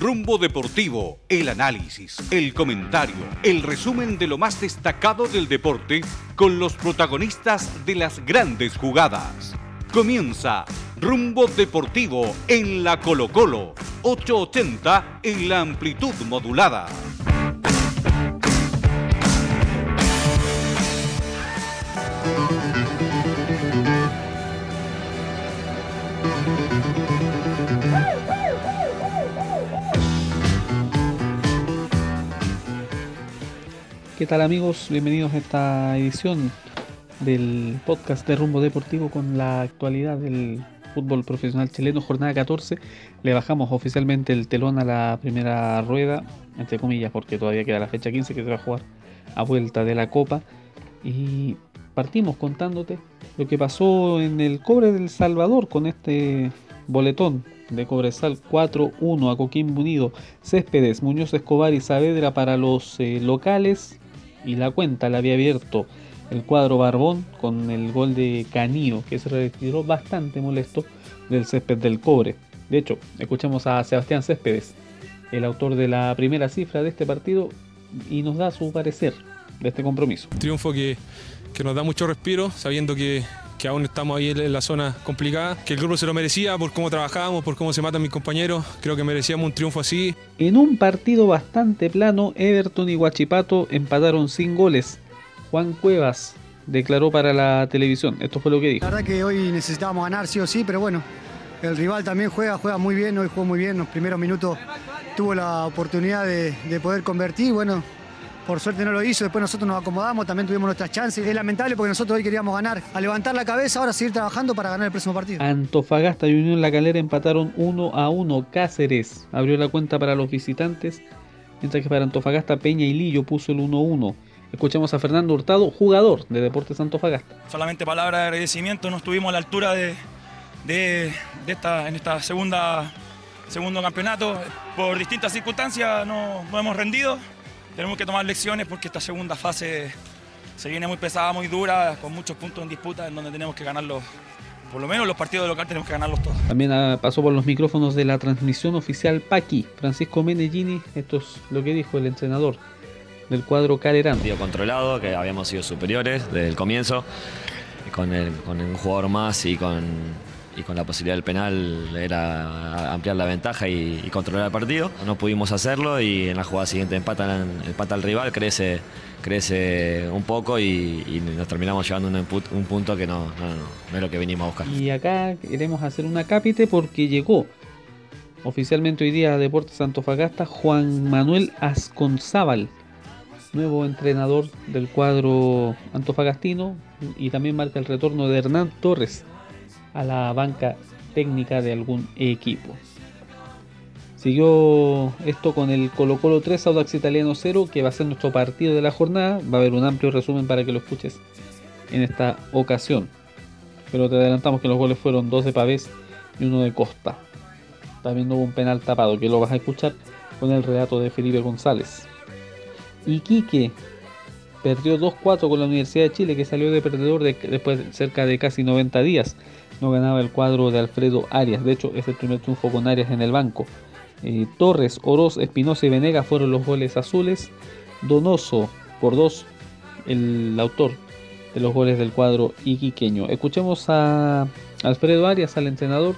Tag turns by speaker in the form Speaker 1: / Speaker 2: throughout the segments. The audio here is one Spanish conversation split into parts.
Speaker 1: Rumbo Deportivo, el análisis, el comentario, el resumen de lo más destacado del deporte con los protagonistas de las grandes jugadas. Comienza Rumbo Deportivo en la Colo Colo, 880 en la amplitud modulada.
Speaker 2: ¿Qué tal amigos? Bienvenidos a esta edición del podcast de Rumbo Deportivo con la actualidad del fútbol profesional chileno, jornada 14. Le bajamos oficialmente el telón a la primera rueda, entre comillas, porque todavía queda la fecha 15 que se va a jugar a vuelta de la Copa. Y partimos contándote lo que pasó en el Cobre del Salvador con este boletón de Cobresal 4-1 a Coquimbo Unido, Céspedes, Muñoz Escobar y Saavedra para los eh, locales, y la cuenta la había abierto el cuadro Barbón con el gol de Canío, que se retiró bastante molesto del césped del cobre. De hecho, escuchamos a Sebastián Céspedes, el autor de la primera cifra de este partido, y nos da su parecer de este compromiso.
Speaker 3: Triunfo que, que nos da mucho respiro, sabiendo que, que aún estamos ahí en la zona complicada, que el grupo se lo merecía por cómo trabajábamos, por cómo se matan mis compañeros, creo que merecíamos un triunfo así.
Speaker 2: En un partido bastante plano, Everton y Guachipato empataron sin goles. Juan Cuevas declaró para la televisión, esto fue lo que dijo.
Speaker 4: La verdad que hoy necesitábamos ganar sí o sí, pero bueno, el rival también juega, juega muy bien, hoy jugó muy bien, los primeros minutos tuvo la oportunidad de, de poder convertir, bueno, por suerte no lo hizo, después nosotros nos acomodamos, también tuvimos nuestras chances. Es lamentable porque nosotros hoy queríamos ganar, a levantar la cabeza, ahora seguir trabajando para ganar el próximo partido.
Speaker 2: Antofagasta y Unión La Calera empataron 1 a 1. Cáceres abrió la cuenta para los visitantes, mientras que para Antofagasta Peña y Lillo puso el 1-1. Escuchamos a Fernando Hurtado, jugador de Deportes Antofagasta.
Speaker 5: Solamente palabras de agradecimiento, no estuvimos a la altura de, de, de esta, en esta segunda segundo campeonato. Por distintas circunstancias no, no hemos rendido. Tenemos que tomar lecciones porque esta segunda fase se viene muy pesada, muy dura, con muchos puntos en disputa, en donde tenemos que ganarlos. Por lo menos los partidos de local tenemos que ganarlos todos.
Speaker 2: También ah, pasó por los micrófonos de la transmisión oficial Paqui, Francisco Menellini. Esto es lo que dijo el entrenador del cuadro Calerán.
Speaker 6: Partido controlado, que habíamos sido superiores desde el comienzo, con, el, con un jugador más y con, y con la posibilidad del penal era ampliar la ventaja y, controlar el partido. No pudimos hacerlo y en la jugada siguiente empatan, empata el rival, crece, crece un poco y, nos terminamos llevando un, un punto que no, no, no, no, es lo que vinimos a buscar.
Speaker 2: Y acá queremos hacer una cápite porque llegó oficialmente hoy día a Deportes Antofagasta Juan Manuel Asconzábal, nuevo entrenador del cuadro antofagastino y también marca el retorno de Hernán Torres a la banca técnica de algún equipo. Siguió esto con el Colo Colo 3, Audax Italiano 0, que va a ser nuestro partido de la jornada. Va a haber un amplio resumen para que lo escuches en esta ocasión. Pero te adelantamos que los goles fueron dos de Pavés y uno de Costa. También hubo un penal tapado que lo vas a escuchar con el relato de Felipe González. Iquique perdió 2-4 con la Universidad de Chile que salió de perdedor de, después de cerca de casi 90 días no ganaba el cuadro de Alfredo Arias. De hecho, es el primer triunfo con Arias en el banco. Eh, Torres, Oroz, Espinosa y Venega fueron los goles azules. Donoso por dos, el autor de los goles del cuadro iquiqueño. Escuchemos a Alfredo Arias, al entrenador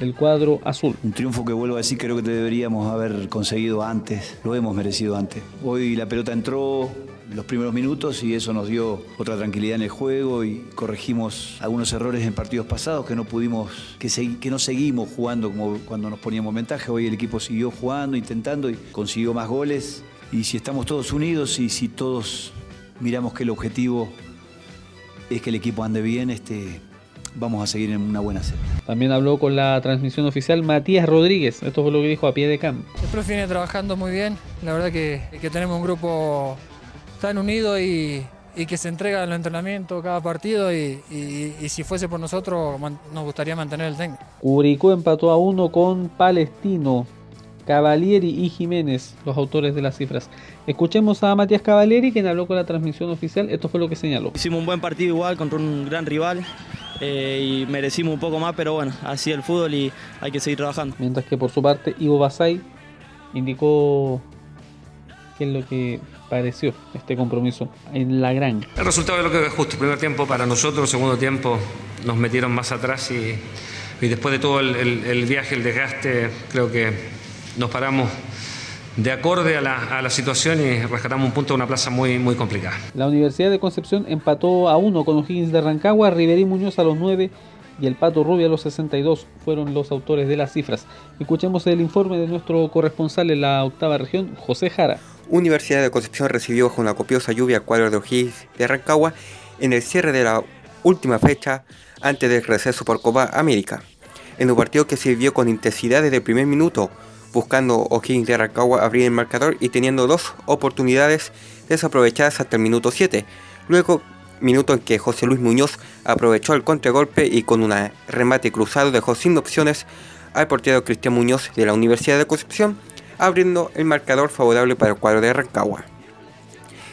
Speaker 2: del cuadro azul.
Speaker 7: Un triunfo que vuelvo a decir, creo que deberíamos haber conseguido antes, lo hemos merecido antes. Hoy la pelota entró, los primeros minutos y eso nos dio otra tranquilidad en el juego y corregimos algunos errores en partidos pasados que no pudimos, que, que no seguimos jugando como cuando nos poníamos ventaja. Hoy el equipo siguió jugando, intentando y consiguió más goles. Y si estamos todos unidos y si todos miramos que el objetivo es que el equipo ande bien, este, vamos a seguir en una buena serie.
Speaker 2: También habló con la transmisión oficial Matías Rodríguez. Esto fue lo que dijo a pie de campo.
Speaker 8: El profe viene trabajando muy bien. La verdad que, que tenemos un grupo tan unido y, y, que se entrega en los entrenamientos cada partido y, y, y, si fuese por nosotros nos gustaría mantener el técnico.
Speaker 2: Curicó empató a uno con Palestino. Cavalieri y Jiménez, los autores de las cifras. Escuchemos a Matías Cavalieri, quien habló con la transmisión oficial. Esto fue lo que señaló.
Speaker 9: Hicimos un buen partido igual contra un gran rival. Eh, y merecimos un poco más, pero bueno, así el fútbol y hay que seguir trabajando.
Speaker 2: Mientras que por su parte Ivo Basay indicó es lo que pareció este compromiso en la gran.
Speaker 10: El resultado de lo que es justo. Primer tiempo para nosotros, segundo tiempo nos metieron más atrás y, después de todo el, viaje, el desgaste, creo que nos paramos de acorde a la, situación y rescatamos un punto de una plaza muy, muy complicada.
Speaker 2: La Universidad de Concepción empató a uno con O'Higgins de Rancagua, Riverí Muñoz a los 9 y el Pato Rubio a los 62 fueron los autores de las cifras. Escuchemos el informe de nuestro corresponsal en la octava región, José Jara.
Speaker 11: Universidad de Concepción recibió con una copiosa lluvia cuadro de O'Higgins de Rancagua en el cierre de la última fecha antes del receso por Copa América. En un partido que se vivió con intensidad desde el primer minuto, buscando O'Higgins de Rancagua abrir el marcador y teniendo dos oportunidades desaprovechadas hasta el minuto 7. Luego, minuto en que José Luis Muñoz aprovechó el contragolpe y con un remate cruzado dejó sin opciones al portero Cristian Muñoz de la Universidad de Concepción, abriendo el marcador favorable para el cuadro de Rancagua.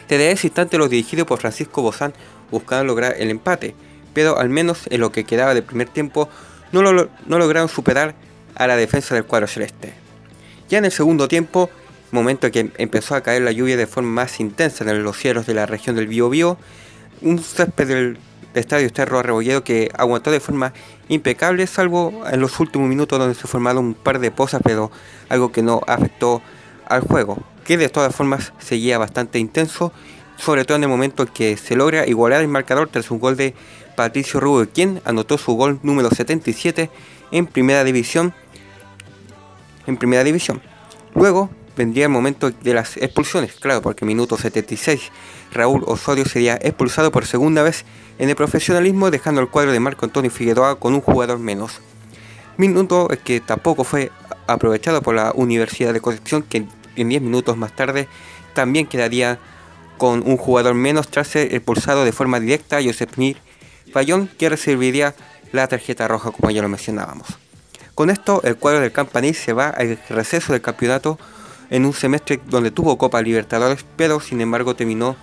Speaker 11: Desde ese instante los dirigidos por Francisco Bozán buscaban lograr el empate, pero al menos en lo que quedaba del primer tiempo no, lograron superar a la defensa del cuadro celeste. Ya en el segundo tiempo, momento en que empezó a caer la lluvia de forma más intensa en los cielos de la región del Biobío, un césped del estadio Esterro Arrebolledo que aguantó de forma impecable, salvo en los últimos minutos donde se formaron un par de pozas, pero algo que no afectó al juego, que de todas formas seguía bastante intenso, sobre todo en el momento en que se logra igualar el marcador tras un gol de Patricio Rubio, quien anotó su gol número 77 en primera división en primera división. Luego vendría el momento de las expulsiones, claro, porque minuto 76 Raúl Osorio sería expulsado por segunda vez en el profesionalismo, dejando el cuadro de Marco Antonio Figueroa con un jugador menos. Minuto que tampoco fue aprovechado por la Universidad de Concepción, que en 10 minutos más tarde también quedaría con un jugador menos tras ser expulsado de forma directa a Josep Mir Fallón, que recibiría la tarjeta roja como ya lo mencionábamos. Con esto, el cuadro del Campanil se va al receso del campeonato en un semestre donde tuvo Copa Libertadores, pero sin embargo terminó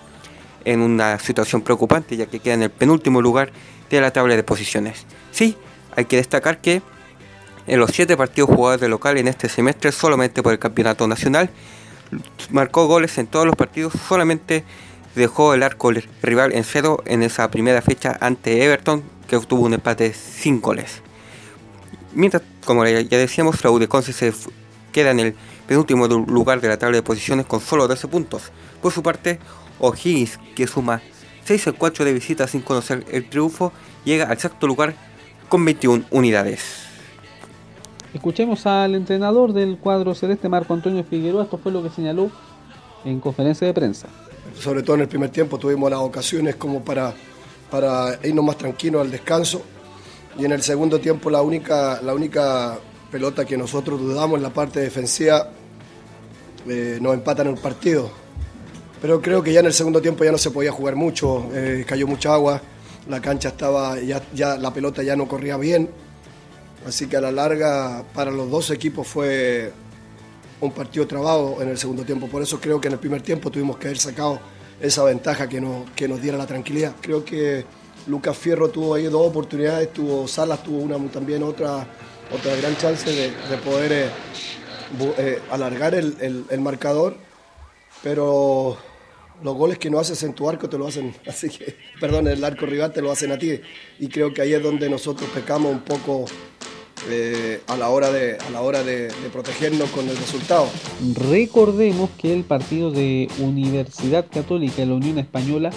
Speaker 11: en una situación preocupante, ya que queda en el penúltimo lugar de la tabla de posiciones. Sí, hay que destacar que en los siete partidos jugados de local en este semestre, solamente por el campeonato nacional, marcó goles en todos los partidos, solamente dejó el arco rival en cero en esa primera fecha ante Everton, que obtuvo un empate sin goles. Mientras, como ya decíamos, la de Conce se queda en el penúltimo lugar de la tabla de posiciones con solo 12 puntos. Por su parte, O'Higgins, que suma 6 a 4 de visitas sin conocer el triunfo, llega al sexto lugar con 21 unidades.
Speaker 2: Escuchemos al entrenador del cuadro celeste, Marco Antonio Figueroa. Esto fue lo que señaló en conferencia de prensa.
Speaker 12: Sobre todo en el primer tiempo tuvimos las ocasiones como para, para irnos más tranquilos al descanso y en el segundo tiempo la única, la única pelota que nosotros dudamos en la parte defensiva eh, nos empatan el partido. Pero creo que ya en el segundo tiempo ya no se podía jugar mucho, eh, cayó mucha agua, la cancha estaba, ya, ya la pelota ya no corría bien. Así que a la larga para los dos equipos fue un partido trabado en el segundo tiempo. Por eso creo que en el primer tiempo tuvimos que haber sacado esa ventaja que nos, que nos diera la tranquilidad. Creo que Lucas Fierro tuvo ahí dos oportunidades, tuvo Salas tuvo una también otra, otra gran chance de, poder eh, eh, alargar el, marcador, pero los goles que no haces en tu arco te lo hacen, así que, perdón, el arco rival te lo hacen a ti. Y creo que ahí es donde nosotros pecamos un poco eh, a la hora, de, a la hora de, de, protegernos con el resultado.
Speaker 2: Recordemos que el partido de Universidad Católica y la Unión Española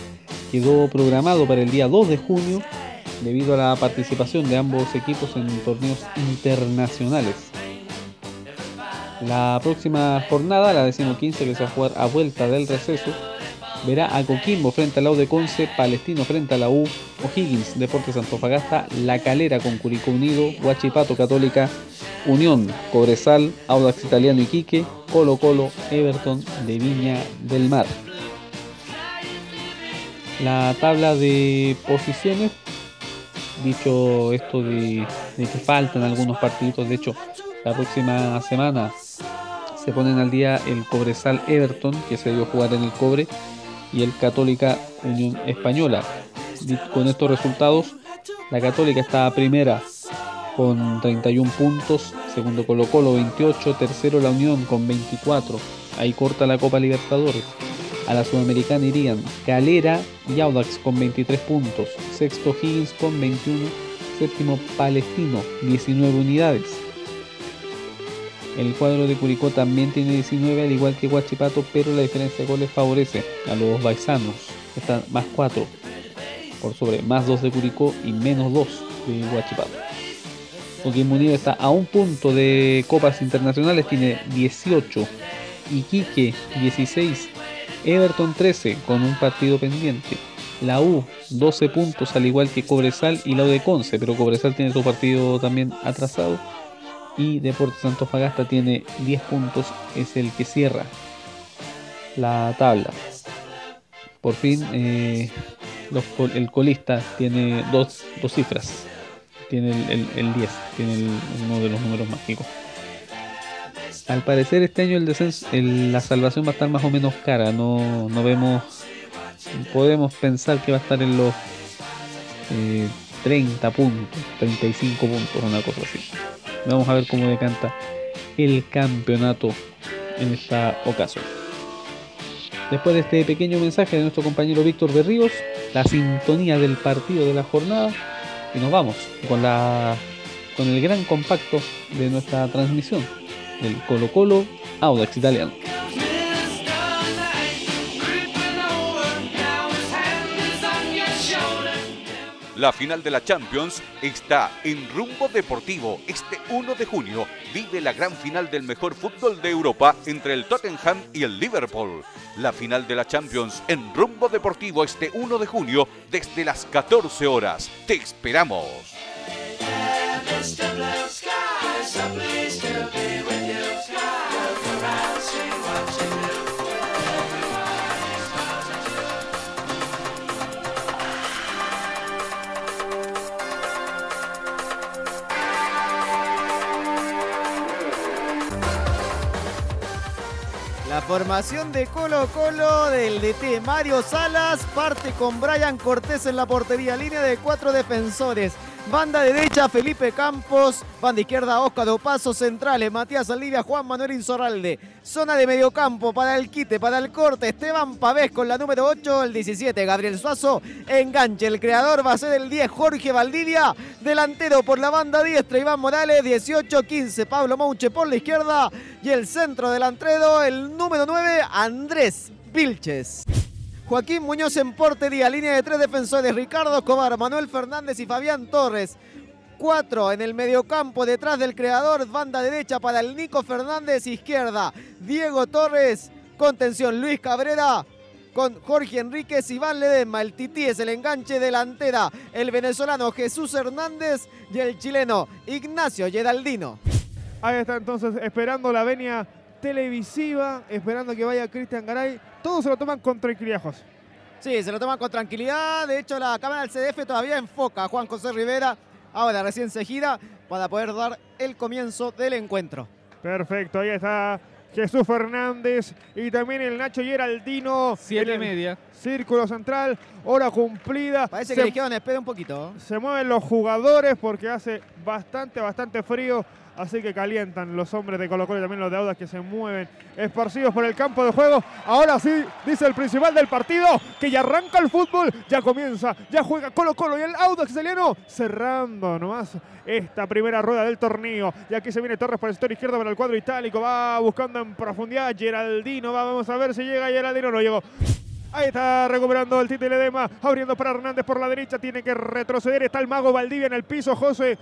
Speaker 2: quedó programado para el día 2 de junio debido a la participación de ambos equipos en torneos internacionales. La próxima jornada, la decimoquince que se va a jugar a vuelta del receso, verá a Coquimbo frente al lado de Conce, Palestino frente a la U, O'Higgins, Deportes Antofagasta, La Calera con Curicó Unido, Huachipato Católica, Unión, Cobresal, Audax Italiano Iquique, Colo Colo, Everton de Viña del Mar la tabla de posiciones. Dicho esto de, que faltan algunos partidos, de hecho, la próxima semana se ponen al día el Cobresal Everton, que se dio jugar en el Cobre, y el Católica Unión Española. Con estos resultados, la Católica está primera con 31 puntos, segundo Colo Colo 28, tercero La Unión con 24, ahí corta la Copa Libertadores. A la Sudamericana irían Calera y Audax con 23 puntos, sexto Higgins con 21, séptimo Palestino 19 unidades. El cuadro de Curicó también tiene 19 al igual que Guachipato, pero la diferencia de goles favorece a los baisanos, están más 4 por sobre más 2 de Curicó y menos 2 de Guachipato. Coquimbo Unido está a un punto de copas internacionales, tiene 18. Iquique 16. Everton 13 con un partido pendiente. La U 12 puntos al igual que Cobresal y la U de Conce, pero Cobresal tiene su partido también atrasado. Y Deportes Antofagasta tiene 10 puntos, es el que cierra la tabla. Por fin eh, el colista tiene dos, dos cifras, tiene el, el, 10, tiene el, uno de los números mágicos. Al parecer este año el descenso, la salvación va a estar más o menos cara, no, no vemos, podemos pensar que va a estar en los eh, 30 puntos, 35 puntos, una cosa así. Vamos a ver cómo decanta el campeonato en esta ocasión. Después de este pequeño mensaje de nuestro compañero Víctor Berríos, la sintonía del partido de la jornada y nos vamos con la con el gran compacto de nuestra transmisión del Colo Colo Audax Italiano.
Speaker 1: La final de la Champions está en rumbo deportivo. Este 1 de junio vive la gran final del mejor fútbol de Europa entre el Tottenham y el Liverpool. La final de la Champions en rumbo deportivo este 1 de junio desde las 14 horas. Te esperamos.
Speaker 13: Formación de Colo Colo del DT Mario Salas parte con Brian Cortés en la portería, línea de cuatro defensores. Banda derecha Felipe Campos, banda izquierda Oscar Paso centrales Matías Alivia, Juan Manuel Insorralde. Zona de mediocampo para el quite, para el corte, Esteban Pavés con la número 8, el 17, Gabriel Suazo, enganche, el creador va a ser el 10, Jorge Valdivia, delantero por la banda diestra, Iván Morales, 18, 15, Pablo Mouche por la izquierda. Y el centro delantero, el número 9, Andrés Vilches. Joaquín Muñoz en portería, línea de tres defensores, Ricardo Escobar, Manuel Fernández y Fabián Torres. Cuatro en el mediocampo detrás del creador, banda derecha para el Nico Fernández, izquierda Diego Torres, contención Luis Cabrera, con Jorge Enríquez, Iván Ledema, el Tití es el enganche delantera, el venezolano Jesús Hernández y el chileno Ignacio Geraldino.
Speaker 14: Ahí está entonces esperando la venia televisiva, esperando que vaya Cristian Garay. Todos se lo toman con tranquilidad, José.
Speaker 13: Sí, se lo toman con tranquilidad. De hecho, la cámara del CDF todavía enfoca a Juan José Rivera. Ahora recién se gira para poder dar el comienzo del encuentro.
Speaker 14: Perfecto, ahí está Jesús Fernández y también el Nacho Geraldino.
Speaker 2: Siete y media.
Speaker 14: Círculo central, hora cumplida.
Speaker 13: Parece que le quedan espera un poquito.
Speaker 14: Se mueven los jugadores porque hace bastante, bastante frío. Así que calientan los hombres de Colo Colo y también los de Audas que se mueven esparcidos por el campo de juego. Ahora sí, dice el principal del partido, que ya arranca el fútbol, ya comienza, ya juega Colo Colo y el Audax italiano cerrando nomás esta primera rueda del torneo. Y aquí se viene Torres por el sector izquierdo para el cuadro itálico, va buscando en profundidad Geraldino, va, vamos a ver si llega Geraldino, no llegó. Ahí está recuperando el Tite Ledema, abriendo para Hernández por la derecha, tiene que retroceder, está el mago Valdivia en el piso, José.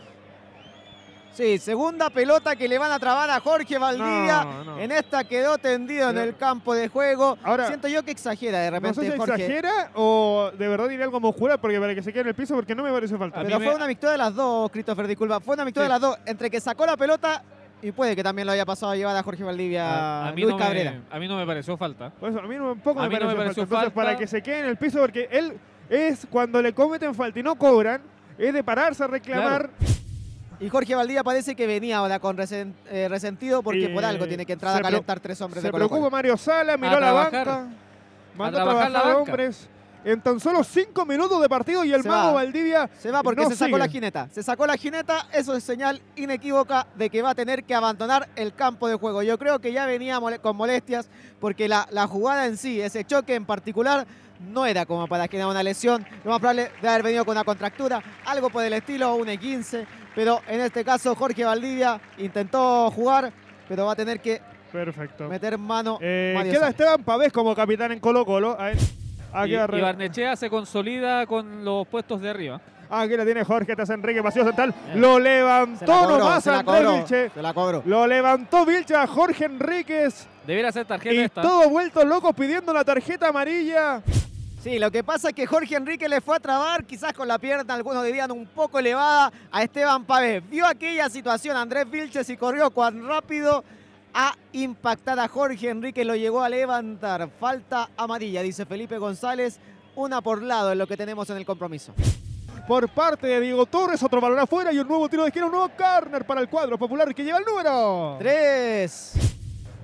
Speaker 13: Sí, segunda pelota que le van a trabar a Jorge Valdivia. En esta quedó tendido en el campo de juego. Ahora, Siento yo que exagera de repente.
Speaker 14: No sé si
Speaker 13: Jorge.
Speaker 14: exagera o de verdad diría algo muscular porque para que se quede en el piso porque no me parece falta.
Speaker 13: Pero fue una victoria de las dos, Christopher, disculpa. Fue una victoria de las dos. Entre que sacó la pelota y puede que también lo haya pasado a llevar a Jorge Valdivia
Speaker 2: a, mí
Speaker 13: Luis
Speaker 2: no
Speaker 13: Cabrera.
Speaker 2: Me, a mí no me pareció falta.
Speaker 14: Pues a mí tampoco
Speaker 2: a
Speaker 14: me,
Speaker 2: mí
Speaker 14: pareció,
Speaker 2: no me pareció
Speaker 14: falta.
Speaker 2: falta.
Speaker 14: Entonces, para que se quede en el piso porque él es cuando le cometen falta y no cobran, es de pararse a reclamar.
Speaker 13: Claro. Y Jorge Valdivia parece que venía ahora con eh, resentido porque por algo tiene que entrar a calentar tres hombres
Speaker 14: se
Speaker 13: de Colo
Speaker 14: preocupa Mario Sala, miró
Speaker 2: a
Speaker 14: la
Speaker 2: trabajar,
Speaker 14: banca, mandó
Speaker 2: a trabajar
Speaker 14: trabajar a hombres. en tan solo cinco minutos de partido y el
Speaker 13: Se
Speaker 14: mago
Speaker 13: va.
Speaker 14: Valdivia
Speaker 13: Se va porque
Speaker 14: no
Speaker 13: se sacó
Speaker 14: sigue.
Speaker 13: la jineta. Se sacó la jineta, eso es señal inequívoca de que va a tener que abandonar el campo de juego. Yo creo que ya venía mole- con molestias porque la, la jugada en sí, ese choque en particular, no era como para que una lesión. Lo más probable de haber venido con una contractura, algo por el estilo, un E15. Pero en este caso, Jorge Valdivia intentó jugar, pero va a tener que
Speaker 14: Perfecto.
Speaker 13: meter mano.
Speaker 14: Eh,
Speaker 13: Mario
Speaker 14: queda. Esteban Pavés como capitán en Colo Colo. A ver, aquí
Speaker 2: Y, y Barnechea se consolida con los puestos de arriba.
Speaker 14: Aquí la tiene Jorge Enrique, pasillo central.
Speaker 2: Bien.
Speaker 14: Lo levantó
Speaker 13: cobró,
Speaker 14: nomás Andrés
Speaker 13: cobró,
Speaker 14: Vilche.
Speaker 13: se la cobró.
Speaker 14: Lo levantó Vilche a Jorge Enríquez.
Speaker 2: Debiera ser tarjeta
Speaker 14: Y
Speaker 2: esta.
Speaker 14: todos vueltos locos pidiendo la tarjeta amarilla.
Speaker 13: Sí, lo que pasa es que Jorge Enrique le fue a trabar, quizás con la pierna, algunos dirían un poco elevada, a Esteban Pavés. Vio aquella situación Andrés Vilches y corrió cuán rápido a impactar a Jorge Enrique, lo llegó a levantar. Falta amarilla, dice Felipe González, una por lado en lo que tenemos en el compromiso.
Speaker 14: Por parte de Diego Torres, otro balón afuera y un nuevo tiro de esquina, un nuevo corner para el cuadro popular que lleva el número.
Speaker 13: Tres.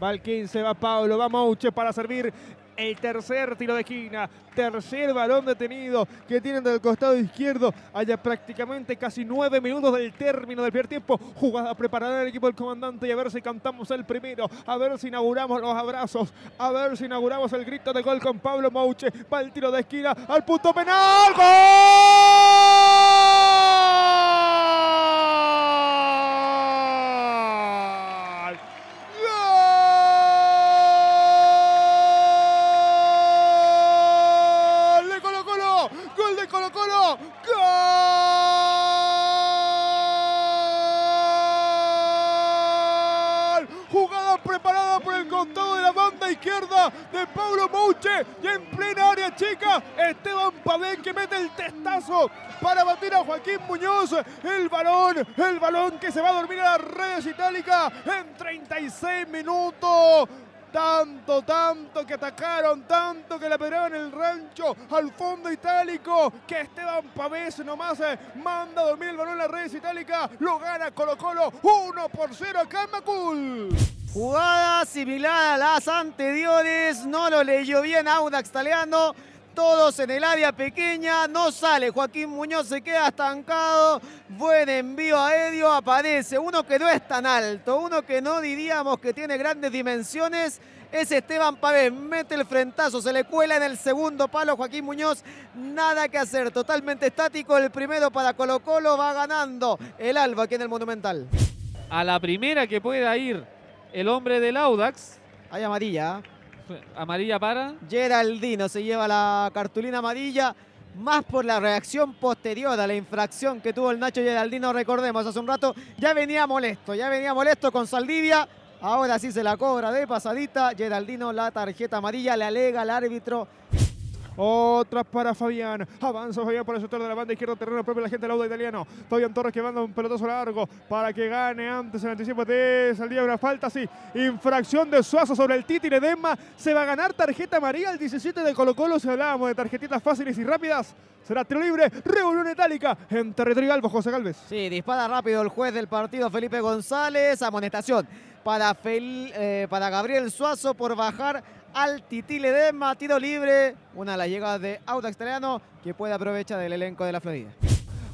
Speaker 14: Va el 15, va Pablo, va Mouche para servir el tercer tiro de esquina. Tercer balón detenido que tienen del costado izquierdo. Haya prácticamente casi nueve minutos del término del primer tiempo. Jugada preparada del equipo del comandante y a ver si cantamos el primero. A ver si inauguramos los abrazos. A ver si inauguramos el grito de gol con Pablo Mouche. Va el tiro de esquina al punto penal. ¡Gol! Banda izquierda de Pablo Mouche y en plena área chica Esteban Pavén que mete el testazo para batir a Joaquín Muñoz. El balón, el balón que se va a dormir a las redes itálicas en 36 minutos. Tanto, tanto que atacaron, tanto que le pegaron el rancho al fondo itálico, que Esteban Pavés nomás eh, manda a dormir el balón en las redes itálicas, lo gana Colo Colo 1 por 0 acá en Macul.
Speaker 13: Jugada similar a las anteriores, no lo leyó bien Audax Taleano. Todos en el área pequeña, no sale. Joaquín Muñoz se queda estancado. Buen envío aéreo, aparece uno que no es tan alto, uno que no diríamos que tiene grandes dimensiones. Es Esteban Pavés, mete el frentazo, se le cuela en el segundo palo Joaquín Muñoz. Nada que hacer, totalmente estático. El primero para Colo Colo va ganando el Alba aquí en el Monumental.
Speaker 2: A la primera que pueda ir el hombre del Audax.
Speaker 13: Hay amarilla.
Speaker 2: Amarilla para.
Speaker 13: Geraldino se lleva la cartulina amarilla, más por la reacción posterior a la infracción que tuvo el Nacho Geraldino, recordemos, hace un rato ya venía molesto, ya venía molesto con Saldivia, ahora sí se la cobra de pasadita, Geraldino la tarjeta amarilla, le alega al árbitro.
Speaker 14: Otra para Fabián. Avanza Fabián por el sector de la banda izquierda, terreno propio de la gente del Auda italiano. Fabián Torres que manda un pelotazo largo para que gane antes el anticipo de Saldía. Una falta, sí. Infracción de Suazo sobre el Titi Ledesma. Se va a ganar tarjeta amarilla el 17 de Colo Colo. Si hablábamos de tarjetitas fáciles y rápidas. Será tiro libre, revolución itálica en territorio albo, José Galvez.
Speaker 13: Sí, dispara rápido el juez del partido Felipe González, amonestación para, Fel- eh, para Gabriel Suazo por bajar al Titi Ledesma, tiro libre, una de las llegadas de Audax Italiano que puede aprovechar del elenco de la Florida.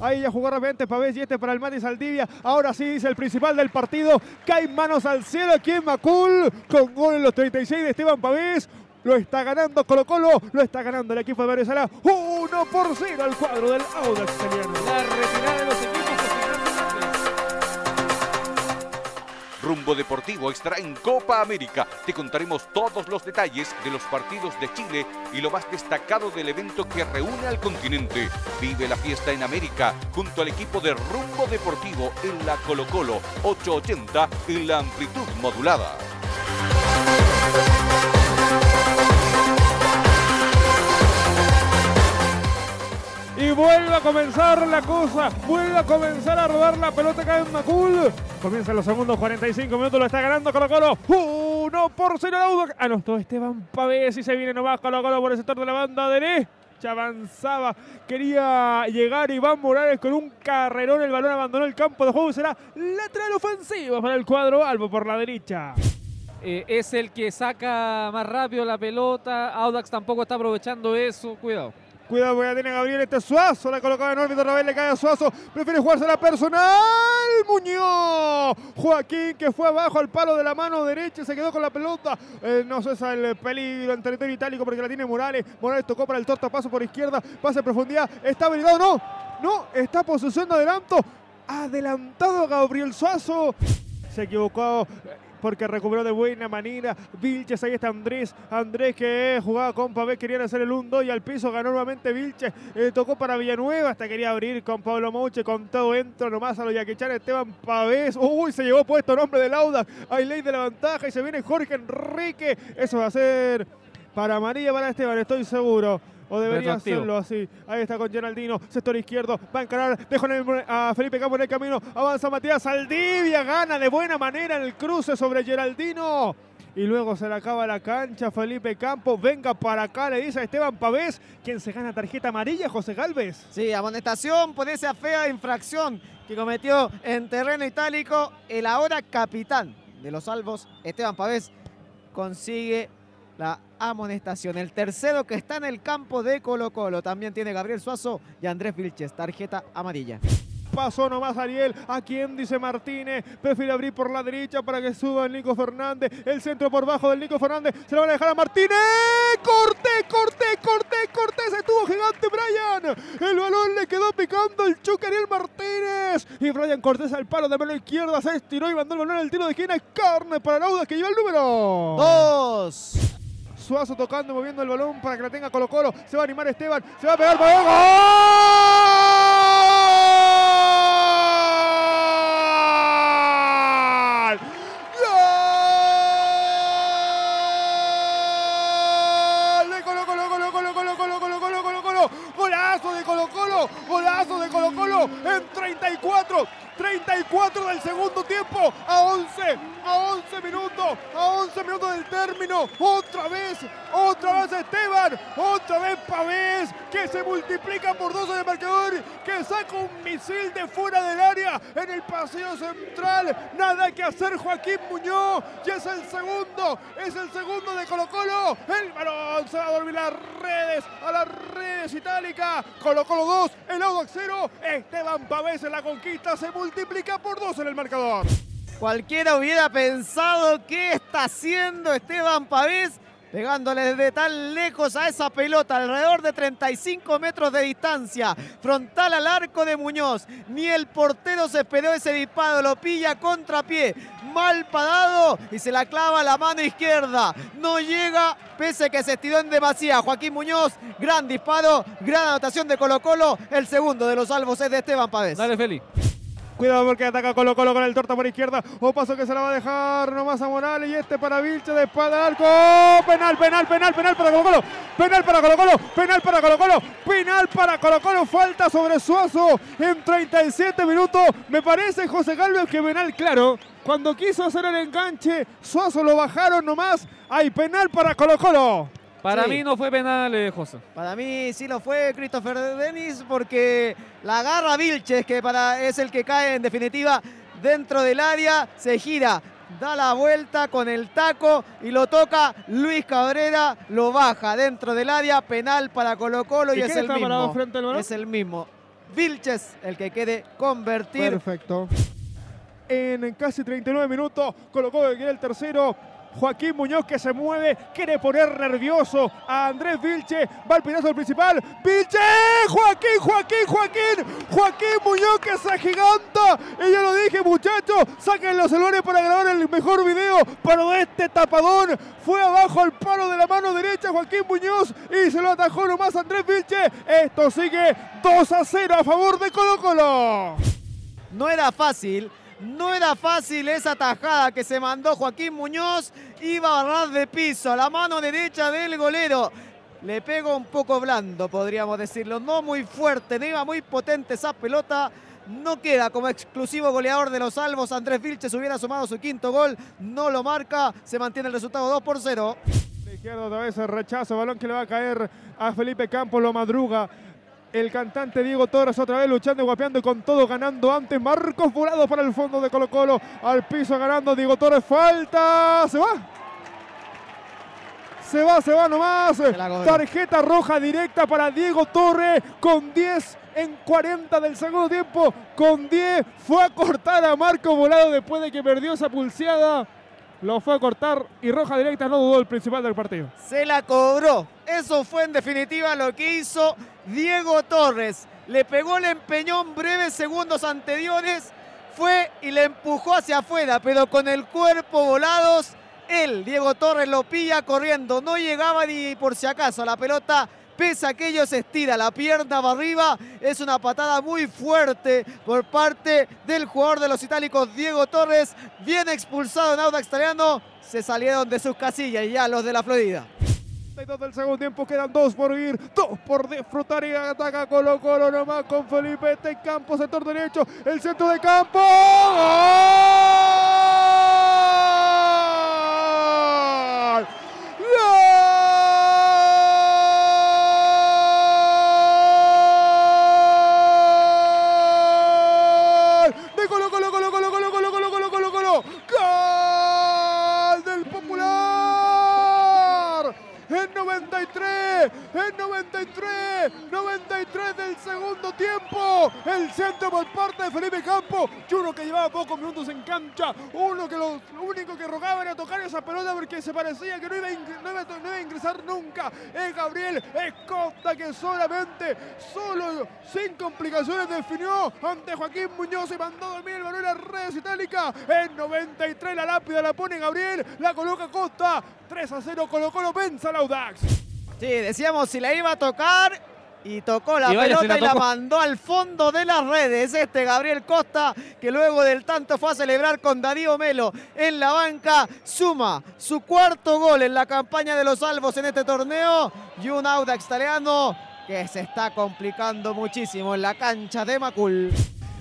Speaker 14: Ahí ya jugó rápidamente Pavés y este para el Mati Saldivia. Ahora sí dice el principal del partido. Cae manos al cielo aquí en Macul. Con gol en los 36 de Esteban Pavés. Lo está ganando Colo Colo. Lo está ganando el equipo de Mario Sala. 1 por 0 al cuadro del Audax italiano.
Speaker 2: La retirada de los
Speaker 1: Rumbo Deportivo estará en Copa América. Te contaremos todos los detalles de los partidos de Chile y lo más destacado del evento que reúne al continente. Vive la fiesta en América junto al equipo de Rumbo Deportivo en la Colo Colo 880 en la amplitud modulada.
Speaker 14: Y vuelve a comenzar la cosa. Vuelve a comenzar a rodar la pelota acá en Macul. Comienzan los segundos 45 minutos. Lo está ganando Colo Colo. 1 por 0 el Audax. Anotó Esteban Pavés y se viene nomás Colo Colo por el sector de la banda derecha. Avanzaba, quería llegar Iván Morales con un carrerón. El balón abandonó el campo de juego será lateral ofensivo para el cuadro Albo por la derecha.
Speaker 2: Eh, es el que saca más rápido la pelota. Audax tampoco está aprovechando eso. Cuidado.
Speaker 14: Cuidado, porque tiene Gabriel este Suazo. La colocaba en órbita otra vez, le cae a Suazo. Prefiere jugarse la personal. Muñoz. Joaquín que fue abajo al palo de la mano derecha. Se quedó con la pelota. Eh, no cesa el peligro en territorio itálico porque la tiene Morales. Morales tocó para el torta. Paso por izquierda. Pase en profundidad. Está habilitado. No. No. Está posesión de adelanto. Adelantado Gabriel Suazo. Se equivocó porque recuperó de buena manera. Vilches, ahí está Andrés. Andrés que jugaba con Pavés, querían hacer el 1-2 y al piso ganó nuevamente Vilches. Eh, tocó para Villanueva, hasta quería abrir con Pablo Mouche. Con todo entra nomás a lo Yaquechán Esteban Pavés. Uy, se llevó puesto nombre del Auda. Hay ley de la ventaja y se viene Jorge Enrique. Eso va a ser para María, para Esteban, estoy seguro. O debería hacerlo así. Ahí está con Geraldino, sector izquierdo. Va a encarar. Dejo a Felipe Campos en el camino. Avanza Matías Saldivia. Gana de buena manera el cruce sobre Geraldino. Y luego se le acaba la cancha Felipe Campos. Venga para acá, le dice a Esteban Pavés, quien se gana tarjeta amarilla, José Galvez.
Speaker 13: Sí, amonestación por esa fea infracción que cometió en terreno itálico el ahora capitán de los salvos, Esteban Pavés, consigue la amonestación. El tercero que está en el campo de Colo Colo. También tiene Gabriel Suazo y Andrés Vilches. Tarjeta amarilla.
Speaker 14: Pasó nomás Ariel. ¿A quién dice Martínez? Prefiere abrir por la derecha para que suba el Nico Fernández. El centro por bajo del Nico Fernández. Se lo van a dejar a Martínez. ¡Corte, corte, corte, corte! Se estuvo gigante Brian. El balón le quedó picando el Chuck Ariel Martínez. Y Brian Cortés al palo de mano izquierda. Se estiró y mandó el balón al tiro de esquina. Carne para Lauda que lleva el número.
Speaker 13: Dos.
Speaker 14: Suazo tocando, moviendo el balón para que la tenga Colo Colo. Se va a animar Esteban. Se va a pegar para ¡Gol! Golazo de Colo Colo, golazo de Colo Colo en 34, 34 del segundo tiempo, a 11, a 11 minutos, a 11 minutos del término, otra vez, otra vez Esteban, otra vez Pavés, que se multiplica por dos en el marcador, que saca un misil de fuera del área en el paseo central, nada que hacer Joaquín Muñoz, y es el segundo, es el segundo de Colo Colo, el balón se va a dormir las redes, a las redes itálicas, Colo Colo 2, el Audax 0, Esteban Pavés en la conquista se multiplica por dos en el marcador.
Speaker 13: Cualquiera hubiera pensado qué está haciendo Esteban Pavés pegándole desde tan lejos a esa pelota, alrededor de 35 metros de distancia, frontal al arco de Muñoz. Ni el portero se esperó ese disparo, lo pilla contrapié, mal parado y se la clava a la mano izquierda. No llega, pese a que se estiró en demasía. Joaquín Muñoz, gran disparo, gran anotación de Colo Colo. El segundo de los salvos es de Esteban Pavés.
Speaker 2: Dale, Feli.
Speaker 14: Cuidado porque ataca Colo Colo con el torta por izquierda. O paso que se la va a dejar nomás a Morales. Y este para Vilche de espada arco. Penal, penal, penal, penal para Colo Colo. Penal para Colo Colo. Penal para Colo Colo. Penal para Colo Colo. Falta sobre Suazo en 37 minutos. Me parece José Galvez que penal claro. Cuando quiso hacer el enganche, Suazo lo bajaron nomás. Hay penal para Colo Colo.
Speaker 2: Para mí no fue penal, eh, José.
Speaker 13: Para mí sí lo fue Christopher Denis porque la agarra Vilches, que para, es el que cae en definitiva dentro del área, se gira, da la vuelta con el taco y lo toca Luis Cabrera, lo baja dentro del área, penal para Colo Colo y, es el mismo.
Speaker 14: Frente al balón?
Speaker 13: Es el mismo. Vilches, el que quede convertir.
Speaker 14: Perfecto. En casi 39 minutos, colocó que el tercero. Joaquín Muñoz que se mueve, quiere poner nervioso a Andrés Vilche, va al pinazo del principal, Vilche, Joaquín, Joaquín, Joaquín, Joaquín Muñoz que se agiganta, y ya lo dije muchachos, saquen los celulares para grabar el mejor video, pero este tapadón fue abajo al palo de la mano derecha Joaquín Muñoz y se lo atajó nomás Andrés Vilche, esto sigue 2 a 0 a favor de Colo Colo.
Speaker 13: No era fácil, no era fácil esa tajada que se mandó Joaquín Muñoz. Iba a barrar de piso a la mano derecha del golero. Le pegó un poco blando, podríamos decirlo. No muy fuerte, no iba muy potente esa pelota. No queda como exclusivo goleador de los salvos. Andrés Vilches hubiera sumado su quinto gol. No lo marca. Se mantiene el resultado 2 por 0.
Speaker 14: De izquierda otra vez el rechazo. Balón que le va a caer a Felipe Campos. Lo madruga el cantante Diego Torres otra vez luchando y guapeando con todo, ganando antes. Marcos Volado para el fondo de Colo Colo. Al piso ganando Diego Torres. Falta. Se va. se va, se va nomás. Tarjeta roja directa para Diego Torre con 10 en 40 del segundo tiempo. Con 10 fue a cortar a Marco Volado después de que perdió esa pulseada. Lo fue a cortar y roja directa no dudó el principal del partido.
Speaker 13: Se la cobró. Eso fue en definitiva lo que hizo Diego Torres. Le pegó el empeñón breves segundos anteriores. Fue y le empujó hacia afuera, pero con el cuerpo volados. Él, Diego Torres, lo pilla corriendo. No llegaba ni por si acaso. La pelota pese a que ellos estira la pierna para arriba. Es una patada muy fuerte por parte del jugador de los itálicos, Diego Torres. Bien expulsado en Audax Italiano. Se salieron de sus casillas ya los de la Florida.
Speaker 14: del segundo tiempo quedan dos por ir, dos por disfrutar y ataca Colo Colo nomás con Felipe este campo, sector derecho, el centro de campo. En 93, 93 del segundo tiempo. El centro por parte de Felipe Campo. Y uno que llevaba pocos minutos en cancha. Uno que lo, único que rogaba era tocar esa pelota porque se parecía que no iba, a, ingresar nunca. Es Gabriel Escota que solamente, solo sin complicaciones definió ante Joaquín Muñoz y mandó dormir el balón a redes itálicas. En 93 la lápida la pone Gabriel, la coloca Costa. 3 a 0 colocó lo pensa el Audax.
Speaker 13: Sí, decíamos si la iba a tocar y tocó la pelota y la mandó al fondo de las redes. Este Gabriel Costa, que luego del tanto fue a celebrar con Darío Melo en la banca, suma su cuarto gol en la campaña de los salvos en este torneo y un Audax italiano que se está complicando muchísimo en la cancha de Macul.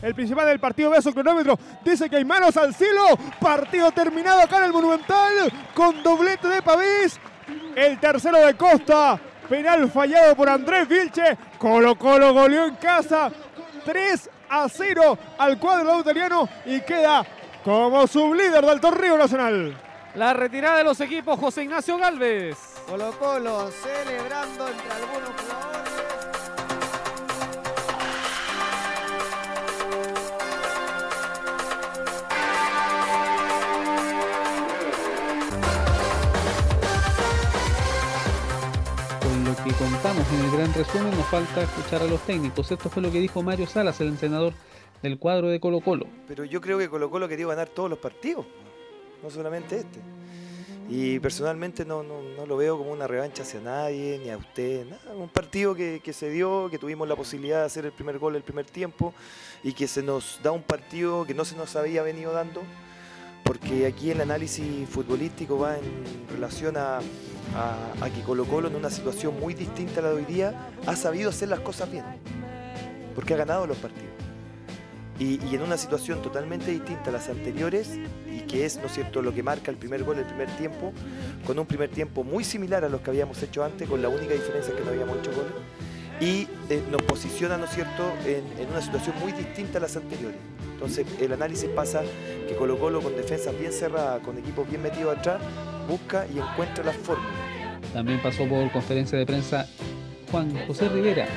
Speaker 14: El principal del partido ve su cronómetro. Dice que hay manos al cielo. Partido terminado acá en el Monumental. Con doblete de Pavís. El tercero de Costa. Penal fallado por Andrés Vilche. Colo Colo goleó en casa. 3 a 0 al cuadro italiano y queda como sublíder del torneo nacional.
Speaker 2: La retirada de los equipos José Ignacio Galvez.
Speaker 13: Colo Colo celebrando entre algunos jugadores.
Speaker 2: Contamos en el gran resumen, nos falta escuchar a los técnicos. Esto fue lo que dijo Mario Salas, el entrenador del cuadro de Colo Colo.
Speaker 15: Pero yo creo que Colo Colo quería ganar todos los partidos, no solamente este. Y personalmente no, no, lo veo como una revancha hacia nadie, ni a usted, nada. Un partido que, que, se dio, que tuvimos la posibilidad de hacer el primer gol el primer tiempo y que se nos da un partido que no se nos había venido dando, porque aquí el análisis futbolístico va en relación a, que Colo Colo en una situación muy distinta a la de hoy día ha sabido hacer las cosas bien, porque ha ganado los partidos. Y, en una situación totalmente distinta a las anteriores, y que es, ¿no cierto?, lo que marca el primer gol, el primer tiempo, con un primer tiempo muy similar a los que habíamos hecho antes, con la única diferencia que no habíamos hecho goles, y eh, nos posiciona, ¿no es cierto?, en, en una situación muy distinta a las anteriores. Entonces el análisis pasa que Colo Colo con defensa bien cerrada, con equipos bien metidos atrás, busca y encuentra las fórmulas.
Speaker 2: También pasó por conferencia de prensa Juan José Rivera,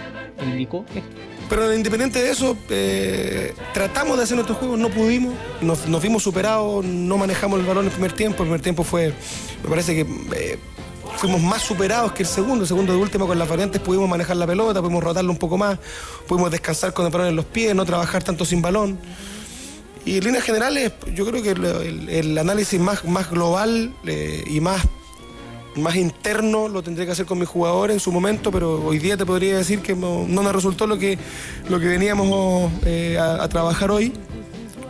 Speaker 2: indicó esto.
Speaker 16: Pero independiente de eso, eh, tratamos de hacer nuestro juego, no pudimos, nos, nos, vimos superados, no manejamos el balón en el primer tiempo, el primer tiempo fue, me parece que eh, fuimos más superados que el segundo, el segundo de último con las variantes pudimos manejar la pelota, pudimos rotarlo un poco más, pudimos descansar con el balón en los pies, no trabajar tanto sin balón. Y en líneas generales, yo creo que el, análisis más, más global eh, y más, más interno lo tendría que hacer con mis jugadores en su momento, pero hoy día te podría decir que no, nos resultó lo que, lo que veníamos eh, a, trabajar hoy.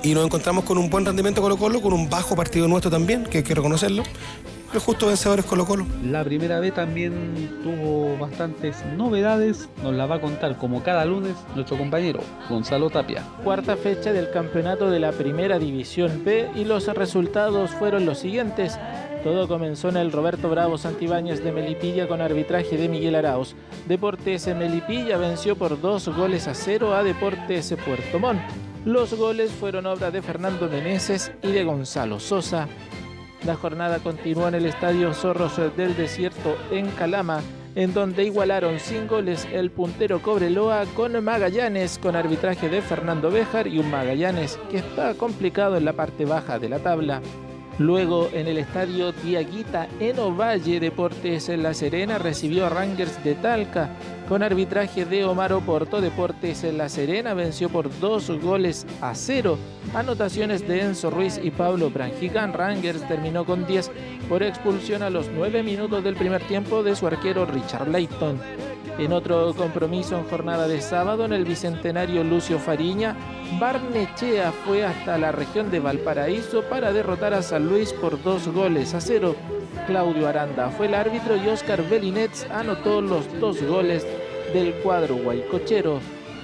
Speaker 16: Y nos encontramos con un buen rendimiento Colo Colo, con un bajo partido nuestro también, que hay que reconocerlo el justo vencedor Colo Colo.
Speaker 2: La primera vez también tuvo bastantes novedades, nos la va a contar como cada lunes nuestro compañero Gonzalo Tapia.
Speaker 17: Cuarta fecha del campeonato de la primera división B y los resultados fueron los siguientes. Todo comenzó en el Roberto Bravo Santibáñez de Melipilla con arbitraje de Miguel Arauz. Deportes Melipilla venció por dos goles a cero a Deportes Puerto Montt. Los goles fueron obra de Fernando Meneses y de Gonzalo Sosa. La jornada continuó en el Estadio Zorros del Desierto en Calama, en donde igualaron sin goles el puntero Cobreloa con Magallanes, con arbitraje de Fernando Béjar y un Magallanes que está complicado en la parte baja de la tabla. Luego en el estadio Tiaguita en Ovalle Deportes en La Serena recibió a Rangers de Talca con arbitraje de Omar Oporto. Deportes en La Serena venció por dos goles a cero. Anotaciones de Enzo Ruiz y Pablo Branjigan. Rangers terminó con 10 por expulsión a los 9 minutos del primer tiempo de su arquero Richard Layton. En otro compromiso en jornada de sábado en el Bicentenario Lucio Fariña, Barnechea fue hasta la región de Valparaíso para derrotar a San Luis por dos goles a cero. Claudio Aranda fue el árbitro y Oscar Belinets anotó los dos goles del cuadro guaycochero.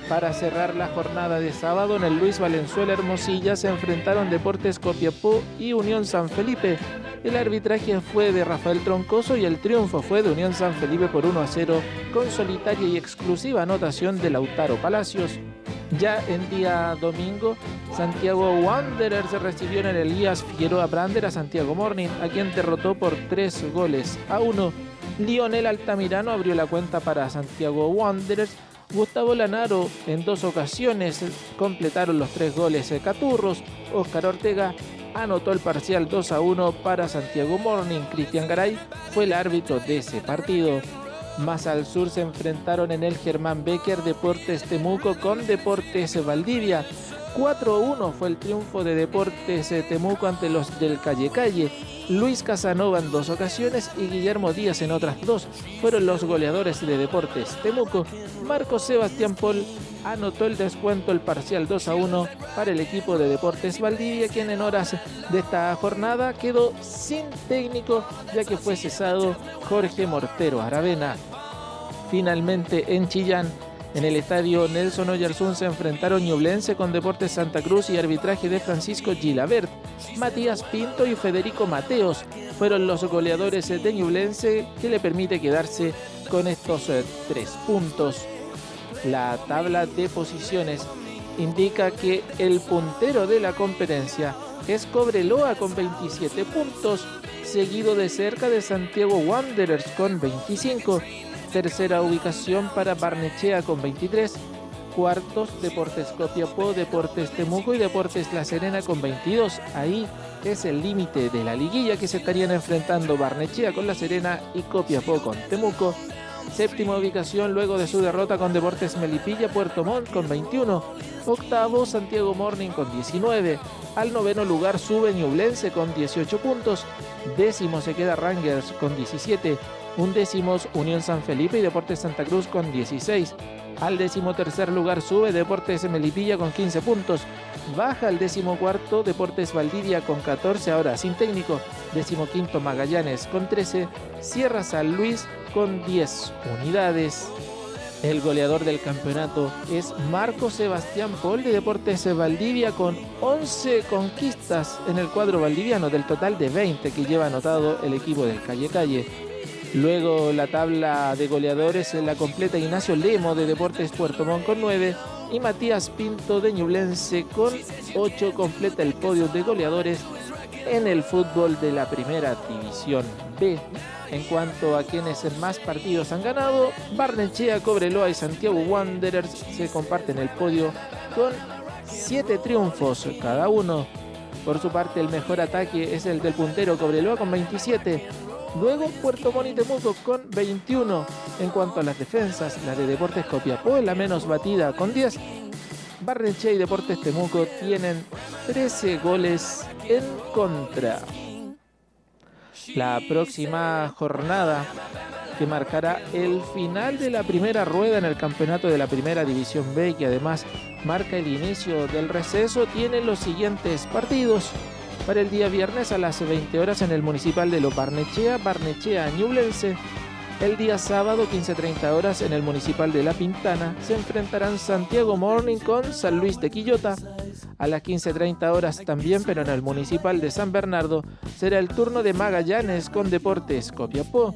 Speaker 17: Para cerrar la jornada de sábado en el Luis Valenzuela Hermosilla se enfrentaron Deportes Copiapó y Unión San Felipe. El arbitraje fue de Rafael Troncoso y el triunfo fue de Unión San Felipe por 1 a 0 con solitaria y exclusiva anotación de Lautaro Palacios. Ya en día domingo, Santiago Wanderers recibió en el Elías Figueroa Brander a Santiago Morning, a quien derrotó por 3 goles a 1. Lionel Altamirano abrió la cuenta para Santiago Wanderers Gustavo Lanaro en dos ocasiones completaron los tres goles de Caturros. Oscar Ortega anotó el parcial 2 a 1 para Santiago Morning. Cristian Garay fue el árbitro de ese partido. Más al sur se enfrentaron en el Germán Becker Deportes Temuco con Deportes Valdivia. 4-1 fue el triunfo de Deportes Temuco ante los del Calle Calle. Luis Casanova en dos ocasiones y Guillermo Díaz en otras dos fueron los goleadores de Deportes Temuco. Marco Sebastián Paul anotó el descuento, el parcial 2 a 1 para el equipo de Deportes Valdivia, quien en horas de esta jornada quedó sin técnico ya que fue cesado Jorge Mortero Aravena. Finalmente en Chillán en el estadio Nelson Oyarzún se enfrentaron Ñublense con Deportes Santa Cruz y arbitraje de Francisco Gilabert. Matías Pinto y Federico Mateos fueron los goleadores de Ñublense que le permite quedarse con estos eh, tres puntos. La tabla de posiciones indica que el puntero de la competencia es Cobreloa con 27 puntos, seguido de cerca de Santiago Wanderers con 25 Tercera ubicación para Barnechea con 23. Cuartos, Deportes Copiapó, Deportes Temuco y Deportes La Serena con 22. Ahí es el límite de la liguilla que se estarían enfrentando Barnechea con La Serena y Copiapó con Temuco. Séptima ubicación luego de su derrota con Deportes Melipilla, Puerto Montt con 21. Octavo, Santiago Morning con 19. Al noveno lugar sube Ñublense con 18 puntos. Décimo se queda Rangers con 17 undécimos Unión San Felipe y Deportes Santa Cruz con 16. Al décimo tercer lugar sube Deportes Melipilla con 15 puntos. Baja al décimo cuarto Deportes Valdivia con 14, ahora sin técnico. Décimo quinto Magallanes con 13. Sierra San Luis con 10 unidades. El goleador del campeonato es Marco Sebastián Paul de Deportes Valdivia con 11 conquistas en el cuadro valdiviano del total de 20 que lleva anotado el equipo del Calle Calle. Luego la tabla de goleadores la completa Ignacio Lemo de Deportes Puerto Montt con 9 y Matías Pinto de Ñublense con 8 completa el podio de goleadores en el fútbol de la primera división B. En cuanto a quienes más partidos han ganado, Barnechea, Cobreloa y Santiago Wanderers se comparten el podio con 7 triunfos cada uno. Por su parte, el mejor ataque es el del puntero Cobreloa con 27, Luego Puerto Montt Temuco con 21. En cuanto a las defensas, la de Deportes Copiapó es la menos batida con 10. Barrenche y Deportes Temuco tienen 13 goles en contra. La próxima jornada que marcará el final de la primera rueda en el campeonato de la primera división B, que además marca el inicio del receso, tiene los siguientes partidos para el día viernes a las 20 horas en el municipal de Lo Barnechea, Barnechea Ñublense. El día sábado 15.30 horas en el municipal de La Pintana se enfrentarán Santiago Morning con San Luis de Quillota. A las 15.30 horas también, pero en el municipal de San Bernardo, será el turno de Magallanes con Deportes Copiapó.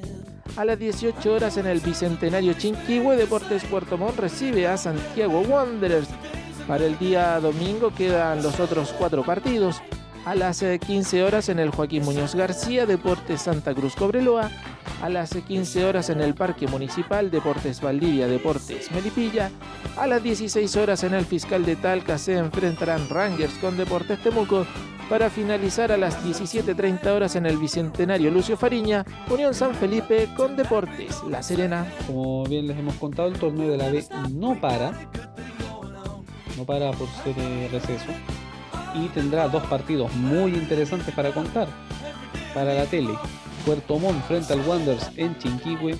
Speaker 17: A las 18 horas en el Bicentenario Chinquihue, Deportes Puerto Montt recibe a Santiago Wanderers. Para el día domingo quedan los otros cuatro partidos. A las 15 horas en el Joaquín Muñoz García, Deportes Santa Cruz Cobreloa. A las 15 horas en el Parque Municipal, Deportes Valdivia, Deportes Melipilla. A las 16 horas en el Fiscal de Talca se enfrentarán Rangers con Deportes Temuco para finalizar a las 17.30 horas en el Bicentenario Lucio Fariña, Unión San Felipe con Deportes La Serena.
Speaker 2: Como bien les hemos contado, el torneo de la B no para, no para por ser eh, receso, y tendrá dos partidos muy interesantes para contar para la tele. Puerto Montt frente al Wanderers en Chinquihue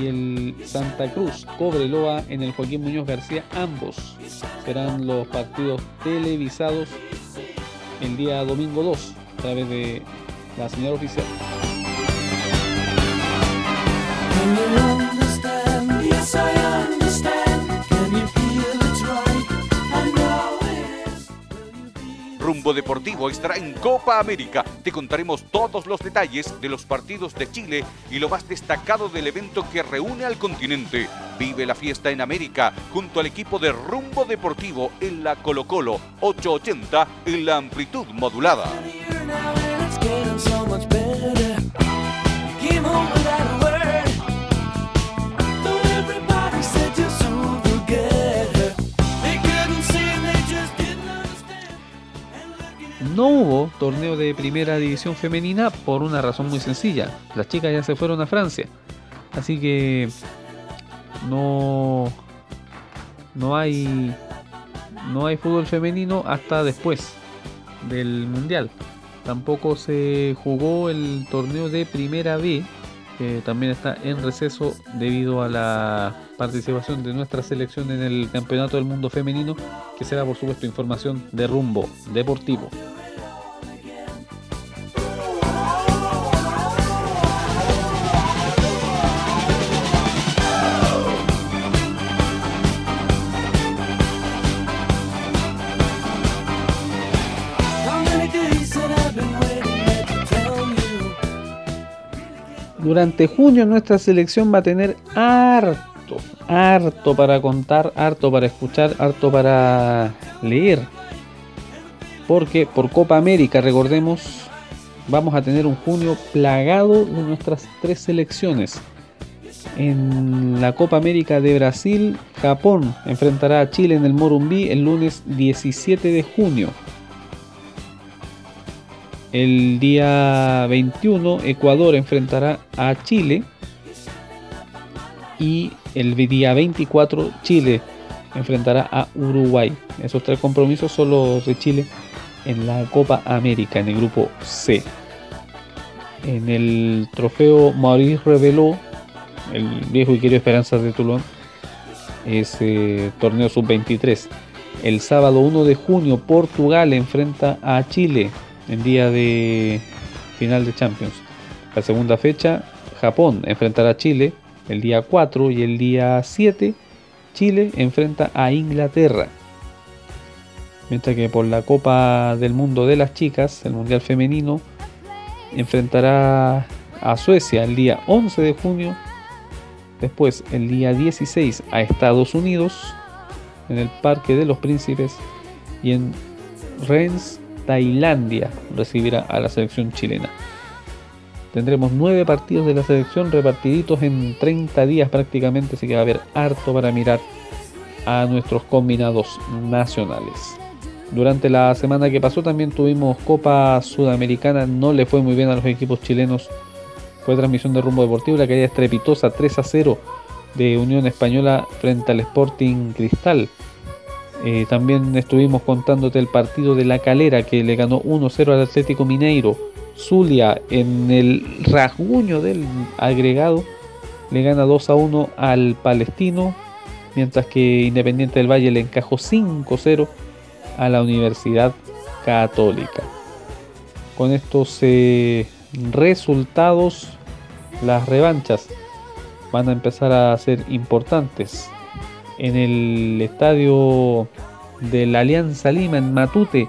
Speaker 2: y el Santa Cruz Cobreloa en el Joaquín Muñoz García. Ambos serán los partidos televisados el día domingo 2 a través de la señal oficial.
Speaker 1: Deportivo estará en Copa América. Te contaremos todos los detalles de los partidos de Chile y lo más destacado del evento que reúne al continente. Vive la fiesta en América junto al equipo de Rumbo Deportivo en la Colo Colo 880 en la amplitud modulada.
Speaker 2: No hubo torneo de primera división femenina por una razón muy sencilla. Las chicas ya se fueron a Francia. Así que no no hay no hay fútbol femenino hasta después del mundial. Tampoco se jugó el torneo de Primera B, que también está en receso debido a la participación de nuestra selección en el Campeonato del Mundo Femenino, que será por supuesto información de rumbo deportivo. Durante junio nuestra selección va a tener harto, harto para contar, harto para escuchar, harto para leer. Porque por Copa América, recordemos, vamos a tener un junio plagado de nuestras tres selecciones. En la Copa América de Brasil, Japón enfrentará a Chile en el Morumbí el lunes 17 de junio. El día 21 Ecuador enfrentará a Chile y el día 24 Chile enfrentará a Uruguay. Esos tres compromisos son los de Chile en la Copa América, en el grupo C. En el trofeo Maurice reveló el viejo y querido Esperanza de Toulon, ese torneo sub-23. El sábado 1 de junio Portugal enfrenta a Chile en día de final de Champions. La segunda fecha, Japón enfrentará a Chile el día 4 y el día 7 Chile enfrenta a Inglaterra. Mientras que por la Copa del Mundo de las Chicas, el Mundial Femenino, enfrentará a Suecia el día 11 de junio. Después el día 16 a Estados Unidos en el Parque de los Príncipes y en Rennes Tailandia recibirá a la selección chilena. Tendremos nueve partidos de la selección repartiditos en 30 días prácticamente, así que va a haber harto para mirar a nuestros combinados nacionales. Durante la semana que pasó también tuvimos Copa Sudamericana, no le fue muy bien a los equipos chilenos. Fue transmisión de rumbo deportivo, la caída estrepitosa 3 a 0 de Unión Española frente al Sporting Cristal. Eh, también estuvimos contándote el partido de La Calera que le ganó 1-0 al Atlético Mineiro. Zulia en el rasguño del agregado le gana 2-1 al Palestino. Mientras que Independiente del Valle le encajó 5-0 a la Universidad Católica. Con estos eh, resultados, las revanchas van a empezar a ser importantes en el estadio de la Alianza Lima en Matute.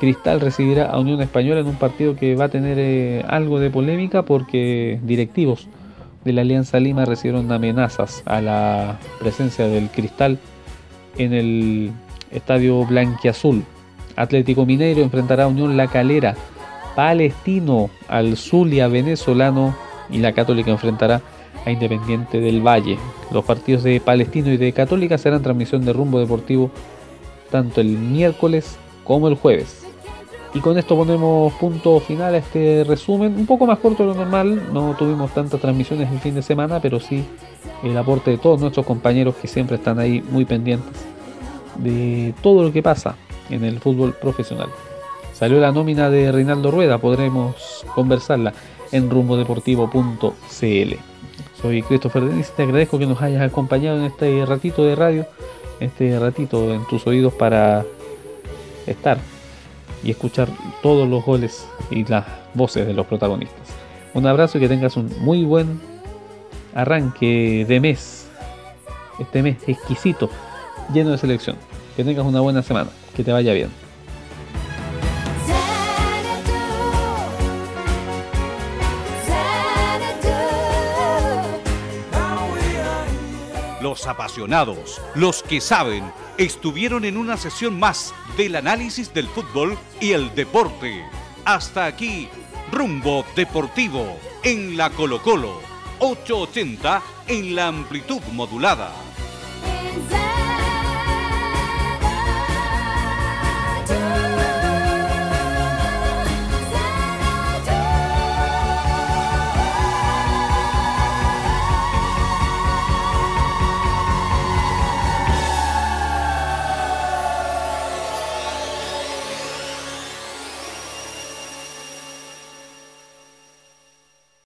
Speaker 2: Cristal recibirá a Unión Española en un partido que va a tener eh, algo de polémica porque directivos de la Alianza Lima recibieron amenazas a la presencia del Cristal en el estadio Blanquiazul. Atlético Mineiro enfrentará a Unión La Calera. Palestino al Zulia venezolano y la Católica enfrentará a Independiente del Valle. Los partidos de Palestino y de Católica serán transmisión de rumbo deportivo tanto el miércoles como el jueves. Y con esto ponemos punto final a este resumen, un poco más corto de lo normal, no tuvimos tantas transmisiones el fin de semana, pero sí el aporte de todos nuestros compañeros que siempre están ahí muy pendientes de todo lo que pasa en el fútbol profesional. Salió la nómina de Reinaldo Rueda, podremos conversarla en rumbodeportivo.cl. Soy Christopher Denis, te agradezco que nos hayas acompañado en este ratito de radio, este ratito en tus oídos para estar y escuchar todos los goles y las voces de los protagonistas. Un abrazo y que tengas un muy buen arranque de mes, este mes exquisito, lleno de selección. Que tengas una buena semana, que te vaya bien.
Speaker 1: Los apasionados, los que saben, estuvieron en una sesión más del análisis del fútbol y el deporte. Hasta aquí, rumbo deportivo en la Colo Colo, 880 en la amplitud modulada.